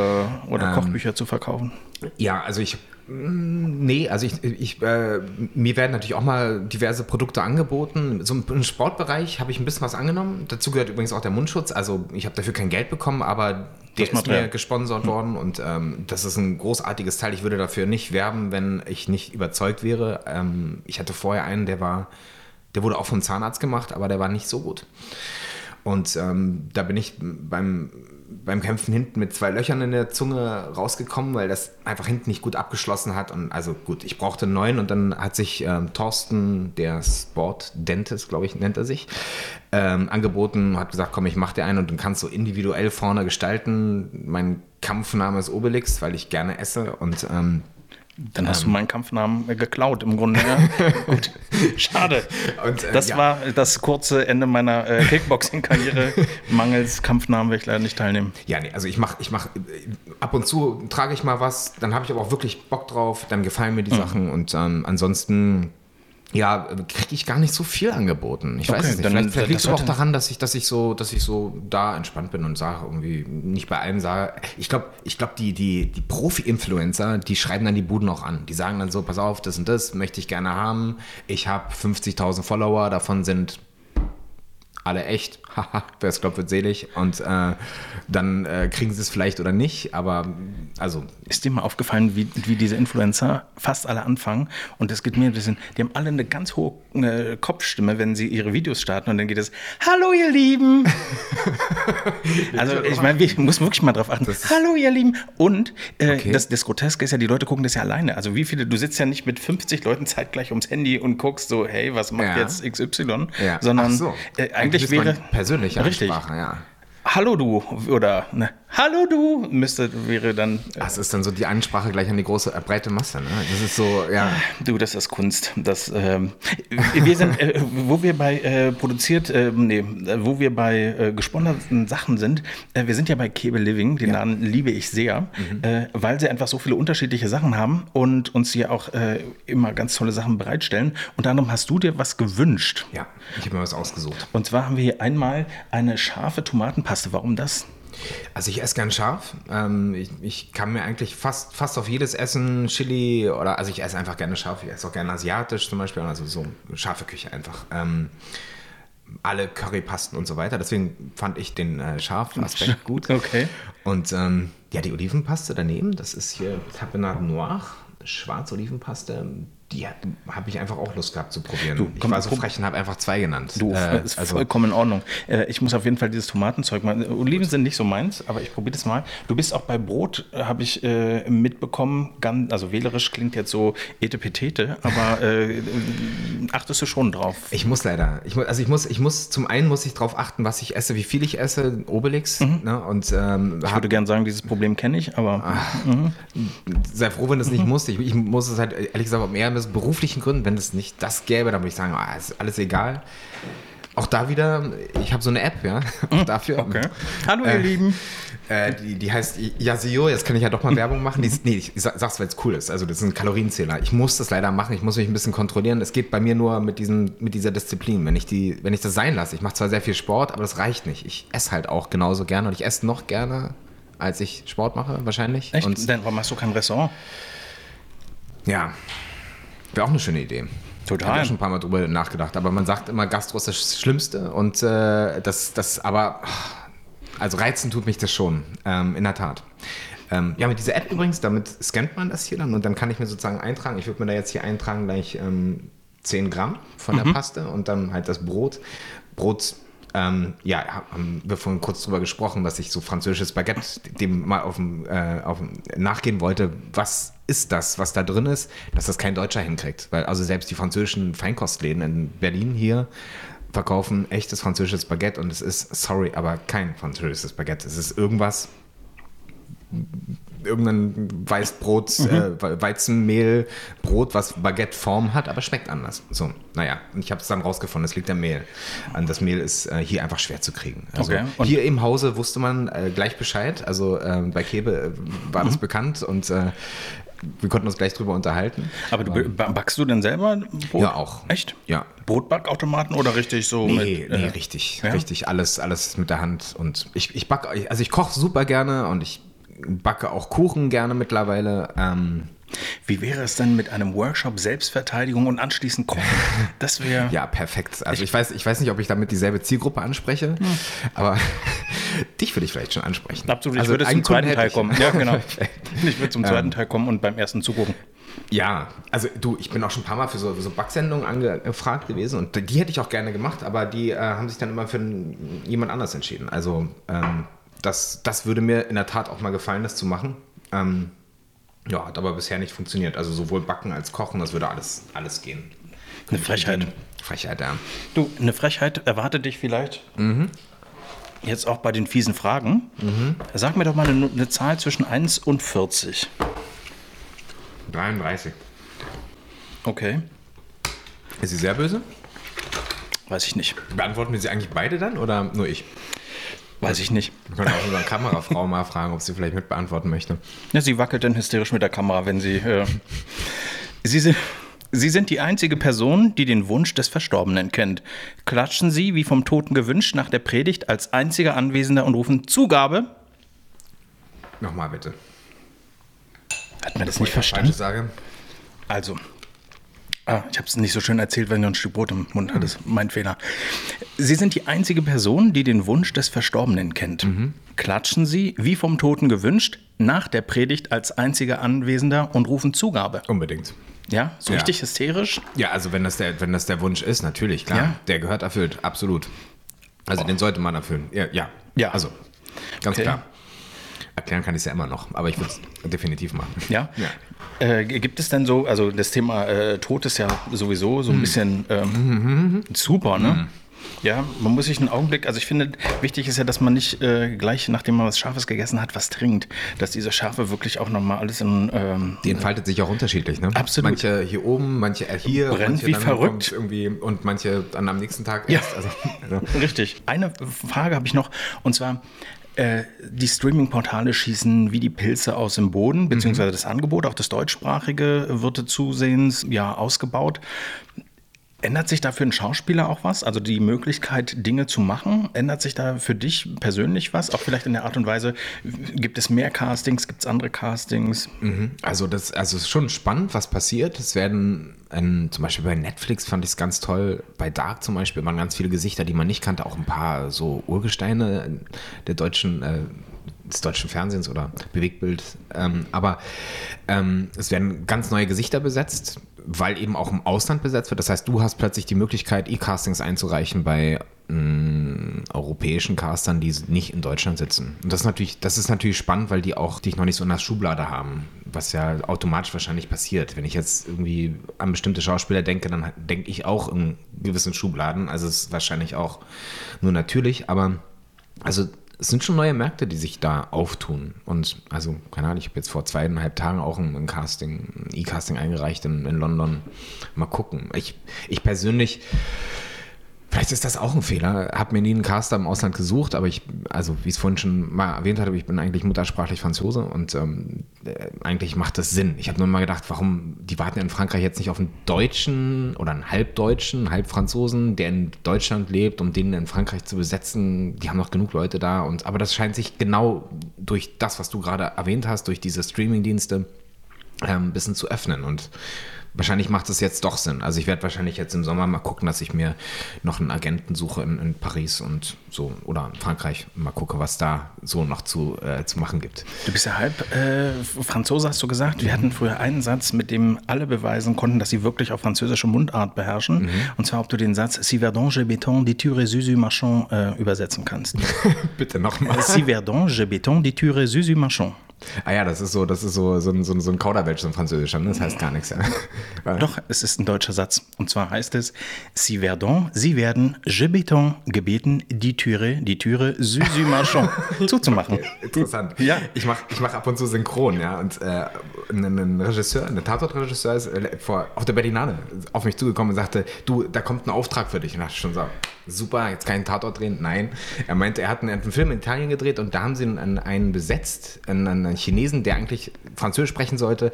oder ähm, Kochbücher zu verkaufen? Ja, also ich Nee, also ich, ich äh, mir werden natürlich auch mal diverse Produkte angeboten. So im Sportbereich habe ich ein bisschen was angenommen. Dazu gehört übrigens auch der Mundschutz. Also ich habe dafür kein Geld bekommen, aber der ist mir gesponsert mhm. worden und ähm, das ist ein großartiges Teil. Ich würde dafür nicht werben, wenn ich nicht überzeugt wäre. Ähm, ich hatte vorher einen, der war, der wurde auch vom Zahnarzt gemacht, aber der war nicht so gut. Und ähm, da bin ich beim beim Kämpfen hinten mit zwei Löchern in der Zunge rausgekommen, weil das einfach hinten nicht gut abgeschlossen hat. Und also gut, ich brauchte einen neuen und dann hat sich ähm, Thorsten, der Sport Dentist, glaube ich, nennt er sich, ähm, angeboten, hat gesagt, komm, ich mach dir einen und dann kannst du individuell vorne gestalten. Mein Kampfname ist Obelix, weil ich gerne esse und ähm, dann hast ähm. du meinen Kampfnamen geklaut im Grunde. Ja. Gut. Schade. Und, äh, das ja. war das kurze Ende meiner äh, Kickboxing-Karriere. Mangels Kampfnamen werde ich leider nicht teilnehmen. Ja, nee, also ich mache, ich mache, ab und zu trage ich mal was, dann habe ich aber auch wirklich Bock drauf, dann gefallen mir die mhm. Sachen und ähm, ansonsten ja, kriege ich gar nicht so viel angeboten. Ich okay, weiß es nicht. Dann, vielleicht, vielleicht liegt es auch daran, dass ich, dass ich so, dass ich so da entspannt bin und sage irgendwie nicht bei allem sage. Ich glaube, ich glaube, die, die, die Profi-Influencer, die schreiben dann die Buden auch an. Die sagen dann so, pass auf, das und das möchte ich gerne haben. Ich habe 50.000 Follower, davon sind alle echt, haha, wer es glaubt, wird selig. Und äh, dann äh, kriegen sie es vielleicht oder nicht, aber also. Ist dir mal aufgefallen, wie, wie diese Influencer fast alle anfangen? Und das geht mir ein bisschen, die haben alle eine ganz hohe eine Kopfstimme, wenn sie ihre Videos starten und dann geht es, Hallo ihr Lieben! also ich meine, ich muss wirklich mal drauf achten. Hallo ihr Lieben! Und äh, okay. das, das Groteske ist ja, die Leute gucken das ja alleine. Also wie viele, du sitzt ja nicht mit 50 Leuten zeitgleich ums Handy und guckst so, hey, was macht ja. jetzt XY? Ja. Sondern so. äh, eigentlich wäre. Persönliche Richtig. Ansprache, ja. Hallo du oder ne, Hallo du müsste wäre dann. Äh, das ist dann so die Ansprache gleich an die große äh, breite Masse. Ne? Das ist so ja. Du, das ist Kunst. Das ähm, wir sind, äh, wo wir bei äh, produziert, äh, nee, wo wir bei äh, gesponserten Sachen sind. wir sind ja bei Cable Living. Den ja. Namen liebe ich sehr, mhm. weil sie einfach so viele unterschiedliche Sachen haben und uns hier auch immer ganz tolle Sachen bereitstellen. Und darum hast du dir was gewünscht. Ja, ich habe mir was ausgesucht. Und zwar haben wir hier einmal eine scharfe Tomatenpaste. Warum das? Also ich esse gern scharf. Ähm, ich, ich, kann mir eigentlich fast, fast auf jedes Essen Chili oder also ich esse einfach gerne scharf. Ich esse auch gerne asiatisch zum Beispiel, also so scharfe Küche einfach. Ähm, alle Currypasten und so weiter. Deswegen fand ich den äh, scharfen Aspekt gut. Okay. Und ähm, ja, die Olivenpaste daneben, das ist hier Tapenade Noir, schwarze Olivenpaste die habe ich einfach auch Lust gehabt zu probieren. Du, ich war so frech und habe einfach zwei genannt. Du, äh, ist also, vollkommen in Ordnung. Äh, ich muss auf jeden Fall dieses Tomatenzeug mal. Oliven sind nicht so meins, aber ich probiere das mal. Du bist auch bei Brot, äh, habe ich äh, mitbekommen. Ganz, also wählerisch klingt jetzt so etepetete, aber äh, achtest du schon drauf? Ich muss leider. Ich muss, also ich muss, ich muss, zum einen muss ich darauf achten, was ich esse, wie viel ich esse, Obelix. Mhm. Ne? Und, ähm, ich würde gerne sagen, dieses Problem kenne ich, aber. Ach, mhm. Sei froh, wenn du es nicht mhm. musst. Ich, ich muss es halt ehrlich gesagt mehr aus beruflichen Gründen, wenn es nicht das gäbe, dann würde ich sagen, oh, ist alles egal. Auch da wieder, ich habe so eine App, ja, auch dafür. Okay. Hallo, ihr äh, Lieben. Äh, die, die heißt Yasio, jetzt kann ich ja doch mal Werbung machen. Die nee, ich sag's, weil es cool ist. Also, das ist ein Kalorienzähler. Ich muss das leider machen, ich muss mich ein bisschen kontrollieren. Es geht bei mir nur mit, diesen, mit dieser Disziplin. Wenn ich, die, wenn ich das sein lasse, ich mache zwar sehr viel Sport, aber das reicht nicht. Ich esse halt auch genauso gerne und ich esse noch gerne, als ich Sport mache, wahrscheinlich. Echt? Und, Denn warum machst du kein Restaurant? Ja, Wäre auch eine schöne Idee. Total. Ich habe schon ein paar Mal drüber nachgedacht, aber man sagt immer, Gastro ist das Schlimmste und äh, das, das aber, also reizen tut mich das schon, ähm, in der Tat. Ähm, ja, mit dieser App übrigens, damit scannt man das hier dann und dann kann ich mir sozusagen eintragen. Ich würde mir da jetzt hier eintragen gleich ähm, 10 Gramm von der mhm. Paste und dann halt das Brot. Brot ähm, ja, haben wir vorhin kurz drüber gesprochen, dass ich so französisches Baguette dem mal auf dem, äh, auf dem nachgehen wollte. Was ist das, was da drin ist, dass das kein Deutscher hinkriegt? Weil also selbst die französischen Feinkostläden in Berlin hier verkaufen echtes französisches Baguette und es ist, sorry, aber kein französisches Baguette. Es ist irgendwas irgendein Weißbrot, Mhm. äh, Weizenmehl, Brot, was Baguette-Form hat, aber schmeckt anders. So, naja, und ich habe es dann rausgefunden, es liegt am Mehl. Und das Mehl ist äh, hier einfach schwer zu kriegen. Also Okay. Hier im Hause wusste man äh, gleich Bescheid. Also ähm, bei Kebe äh, war Mhm. das bekannt und äh, wir konnten uns gleich drüber unterhalten. Aber du, ba- backst du denn selber Brot? Ja, auch. Echt? Ja. Brotbackautomaten oder richtig so Nee, mit. nee, äh, richtig, ja? richtig, alles, alles mit der Hand. Und ich, ich backe, also ich koche super gerne und ich backe auch Kuchen gerne mittlerweile. Ähm, Wie wäre es denn mit einem Workshop Selbstverteidigung und anschließend Kochen? Das wäre. ja, perfekt. Also ich weiß, ich weiß nicht, ob ich damit dieselbe Zielgruppe anspreche, aber dich würde ich vielleicht schon ansprechen. Absolut, ich Also würde zum zweiten Teil kommen. Ja, genau. Ich würde zum zweiten Teil kommen und beim ersten zugucken. Ja, also du, ich bin auch schon ein paar Mal für so, so Backsendungen angefragt gewesen und die hätte ich auch gerne gemacht, aber die äh, haben sich dann immer für jemand anders entschieden. Also ähm, das, das würde mir in der Tat auch mal gefallen, das zu machen. Ähm, ja, hat aber bisher nicht funktioniert. Also sowohl Backen als Kochen, das würde alles, alles gehen. Eine Frechheit. Frechheit, ja. Du, eine Frechheit erwartet dich vielleicht. Jetzt auch bei den fiesen Fragen. Sag mir doch mal eine, eine Zahl zwischen 1 und 40. 33. Okay. Ist sie sehr böse? Weiß ich nicht. Beantworten wir sie eigentlich beide dann oder nur ich? Weiß ich nicht. Wir können auch unsere Kamerafrau mal fragen, ob sie vielleicht mit beantworten möchte. Ja, sie wackelt dann hysterisch mit der Kamera, wenn sie. Äh sie, sind, sie sind die einzige Person, die den Wunsch des Verstorbenen kennt. Klatschen Sie, wie vom Toten gewünscht, nach der Predigt als einziger Anwesender und rufen Zugabe. Nochmal bitte. Hat man das Bevor nicht verstanden? Also. Ah, ich habe es nicht so schön erzählt, wenn du ein Stück Brot im Mund hattest. Mein Fehler. Sie sind die einzige Person, die den Wunsch des Verstorbenen kennt. Klatschen Sie, wie vom Toten gewünscht, nach der Predigt als einziger Anwesender und rufen Zugabe. Unbedingt. Ja, so Ja. richtig hysterisch. Ja, also wenn das der, wenn das der Wunsch ist, natürlich, klar. Ja. Der gehört erfüllt, absolut. Also den sollte man erfüllen. Ja, ja. Ja. Also, ganz Okay. klar. Erklären kann ich es ja immer noch, aber ich würde es definitiv machen. Ja. Ja. Äh, gibt es denn so, also das Thema äh, Tod ist ja sowieso so ein bisschen ähm, super, ne? Ja, man muss sich einen Augenblick, also ich finde, wichtig ist ja, dass man nicht äh, gleich, nachdem man was Scharfes gegessen hat, was trinkt. Dass diese Schärfe wirklich auch nochmal alles in. Ähm, Die entfaltet sich auch unterschiedlich, ne? Absolut. Manche hier oben, manche hier. Brennt manche wie verrückt. Irgendwie, und manche dann am nächsten Tag Ja. erst. Also, also, Richtig. Eine Frage habe ich noch, und zwar. Äh, Die Streaming-Portale schießen wie die Pilze aus dem Boden, beziehungsweise das Angebot, auch das deutschsprachige, wird zusehends ja ausgebaut. Ändert sich da für einen Schauspieler auch was? Also die Möglichkeit, Dinge zu machen? Ändert sich da für dich persönlich was? Auch vielleicht in der Art und Weise, gibt es mehr Castings, gibt es andere Castings? Also das, also ist schon spannend, was passiert. Es werden ähm, zum Beispiel bei Netflix fand ich es ganz toll. Bei Dark zum Beispiel waren ganz viele Gesichter, die man nicht kannte, auch ein paar so Urgesteine der deutschen, äh, des deutschen Fernsehens oder Bewegtbild. Ähm, aber ähm, es werden ganz neue Gesichter besetzt, weil eben auch im Ausland besetzt wird. Das heißt, du hast plötzlich die Möglichkeit, E-Castings einzureichen bei mh, europäischen Castern, die nicht in Deutschland sitzen. Und das ist natürlich, das ist natürlich spannend, weil die auch dich noch nicht so in der Schublade haben, was ja automatisch wahrscheinlich passiert. Wenn ich jetzt irgendwie an bestimmte Schauspieler denke, dann denke ich auch in gewissen Schubladen. Also es ist wahrscheinlich auch nur natürlich, aber also es sind schon neue Märkte, die sich da auftun. Und also, keine Ahnung, ich habe jetzt vor zweieinhalb Tagen auch ein, ein Casting, ein E-Casting eingereicht in, in London. Mal gucken. Ich, ich persönlich, vielleicht ist das auch ein Fehler, habe mir nie einen Caster im Ausland gesucht, aber ich, also wie es vorhin schon mal erwähnt hatte, ich bin eigentlich muttersprachlich Franzose und ähm, äh, eigentlich macht das Sinn. Ich habe nur mal gedacht, warum, die warten in Frankreich jetzt nicht auf einen Deutschen oder einen Halbdeutschen, Halbfranzosen, der in Deutschland lebt, um den in Frankreich zu besetzen. Die haben noch genug Leute da. Und, aber das scheint sich genau durch das, was du gerade erwähnt hast, durch diese Streaming-Dienste ähm, ein bisschen zu öffnen. Und wahrscheinlich macht es jetzt doch Sinn. Also ich werde wahrscheinlich jetzt im Sommer mal gucken, dass ich mir noch einen Agenten suche in, in Paris und so oder in Frankreich. Mal gucke, was da so noch zu, äh, zu machen gibt. Du bist ja halb äh, Franzose, hast du gesagt. Wir hatten früher einen Satz, mit dem alle beweisen konnten, dass sie wirklich auch französische Mundart beherrschen. Und zwar, ob du den Satz Si verdange béton, dit tu Susu marchand äh, übersetzen kannst. Bitte nochmal. si verdange béton, dit tu Susu marchand. Ah ja, das ist so, das ist so, so, ein- so, so ein Kauderwelsch, so ein französischer, ne? das heißt gar nichts. Ja. Doch, es ist ein deutscher Satz. Und zwar heißt es, Sie werden, Sie werden, je béton, gebeten, die Türe, die Türe, Süsü Marchand zuzumachen. Interessant. Ja. Ich mache ich mach ab und zu synchron, ja. Und äh, ein, Regisseur, ein Tatortregisseur ist äh, vor, auf der Berlinale auf mich zugekommen und sagte, du, da kommt ein Auftrag für dich. Und da dachte ich schon so, super, jetzt keinen Tatort drehen. Nein. Er meinte, er hat einen, einen Film in Italien gedreht und da haben sie einen, einen besetzt, einen, einen Chinesen, der eigentlich Französisch sprechen sollte.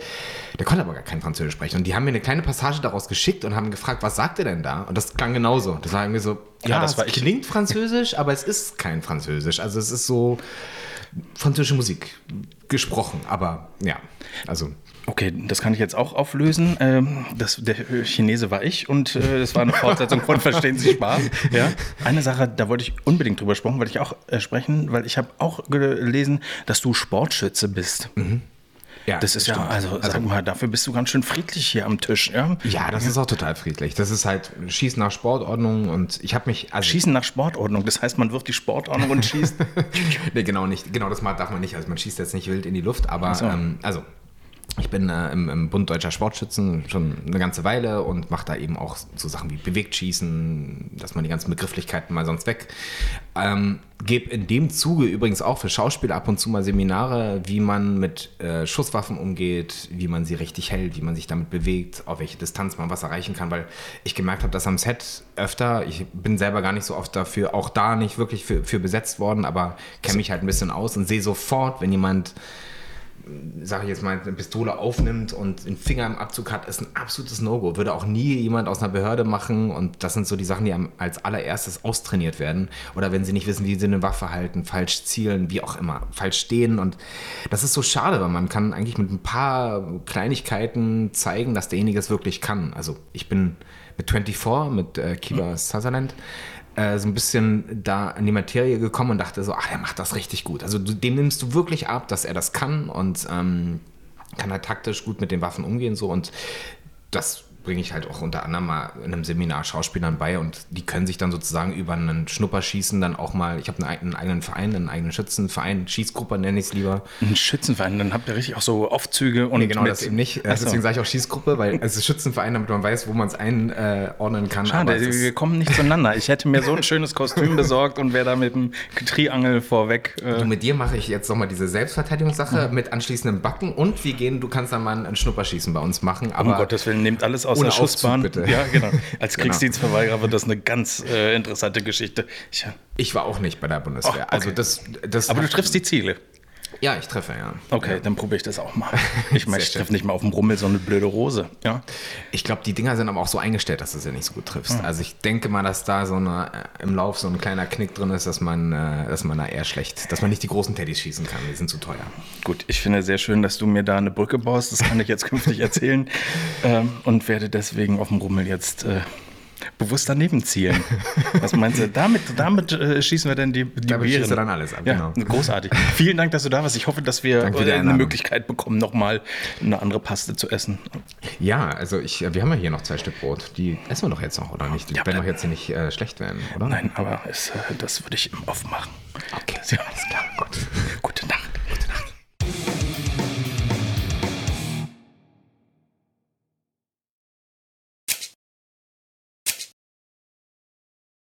Der konnte aber gar kein Französisch sprechen. Und die haben mir eine kleine Passage daraus geschickt und haben gefragt, was sagt er denn da? Und das klang genauso. Das war irgendwie so, ja, Ja, das ich. klingt Französisch, aber es ist kein Französisch. Also es ist so französische Musik gesprochen, aber ja, also Okay, das kann ich jetzt auch auflösen. Ähm, das, der Chinese war ich und äh, das war eine Fortsetzung von Verstehen Sie Spaß. Ja? Eine Sache, da wollte ich unbedingt drüber sprechen, wollte ich auch äh, sprechen, weil ich habe auch gelesen, dass du Sportschütze bist. ja, Das ist ja, stimmt. also sag mal, dafür bist du ganz schön friedlich hier am Tisch. Ja? ja, das ist auch total friedlich. Das ist halt Schießen nach Sportordnung und ich habe mich also Schießen nach Sportordnung, das heißt, man wirft die Sportordnung und schießt. nee, genau nicht. Genau, das darf man nicht. Also man schießt jetzt nicht wild in die Luft, aber so. ähm, also ich bin äh, im, im Bund Deutscher Sportschützen schon eine ganze Weile und mache da eben auch so Sachen wie Bewegtschießen, dass man die ganzen Begrifflichkeiten mal sonst weg. Ähm, Gebe in dem Zuge übrigens auch für Schauspieler ab und zu mal Seminare, wie man mit äh, Schusswaffen umgeht, wie man sie richtig hält, wie man sich damit bewegt, auf welche Distanz man was erreichen kann, weil ich gemerkt habe, dass am Set öfter, ich bin selber gar nicht so oft dafür, auch da nicht wirklich für, für besetzt worden, aber kenne mich halt ein bisschen aus und sehe sofort, wenn jemand sage ich jetzt mal, eine Pistole aufnimmt und den Finger im Abzug hat, ist ein absolutes No-Go. Würde auch nie jemand aus einer Behörde machen und das sind so die Sachen, die als allererstes austrainiert werden. Oder wenn sie nicht wissen, wie sie eine Waffe halten, falsch zielen, wie auch immer, falsch stehen und das ist so schade, weil man kann eigentlich mit ein paar Kleinigkeiten zeigen, dass derjenige es wirklich kann. Also ich bin mit 24, mit äh, Kiva Sutherland, äh, so ein bisschen da an die Materie gekommen und dachte so, ach, er macht das richtig gut. Also du, dem nimmst du wirklich ab, dass er das kann und ähm, kann halt taktisch gut mit den Waffen umgehen so und das bringe ich halt auch unter anderem mal in einem Seminar Schauspielern bei und die können sich dann sozusagen über einen Schnupperschießen dann auch mal, ich habe einen, eigenen Verein, einen eigenen Schützenverein, Schießgruppe nenne ich es lieber. Ein Schützenverein, dann habt ihr richtig auch so Aufzüge und. Nee, genau das eben nicht. Äh, Ach so. Deswegen sage ich auch Schießgruppe, weil es ist Schützenverein, damit man weiß, wo man es einordnen kann. Schade, wir kommen nicht zueinander. Ich hätte mir so ein schönes Kostüm besorgt und wäre da mit dem Triangel vorweg. Du, Äh, mit dir mache ich jetzt nochmal diese Selbstverteidigungssache Mhm. mit anschließendem Backen und wir gehen, du kannst dann mal ein Schnupperschießen bei uns machen. Aber um Gottes Willen, nehmt alles aus ohne der Schussbahn. Aufzug, bitte. Ja, genau. Als Genau. Kriegsdienstverweigerer wird das eine ganz äh, interessante Geschichte. Ich, ich war auch nicht bei der Bundeswehr. Ach, okay. Also das, das aber du triffst die Ziele. Ja, ich treffe, ja. Okay, dann probiere ich das auch mal. Ich meine, ich treffe nicht mal auf dem Brummel so eine blöde Rose. Ja. Ich glaube, die Dinger sind aber auch so eingestellt, dass du sie nicht so gut triffst. Mhm. Also ich denke mal, dass da so eine, äh, im Lauf so ein kleiner Knick drin ist, dass man, äh, dass man da eher schlecht, dass man nicht die großen Teddys schießen kann. Die sind zu teuer. Gut, ich finde sehr schön, dass du mir da eine Brücke baust. Das kann ich jetzt künftig erzählen. Ähm, und werde deswegen auf dem Rummel jetzt äh, bewusst daneben zielen. Was meinst du? Damit, damit äh, schießen wir dann die, die Damit Beeren. schießt du dann alles ab, Ja, genau. großartig. Vielen Dank, dass du da warst. Ich hoffe, dass wir die äh, eine Einladung. Möglichkeit bekommen, nochmal eine andere Paste zu essen. Ja, also ich, wir haben ja hier noch zwei Stück Brot. Die essen wir doch jetzt noch, oder nicht? Die Ja, werden äh, doch jetzt hier nicht äh, schlecht werden, oder? Nein, aber es, äh, das würde ich im Off machen. Okay, Ja. alles klar.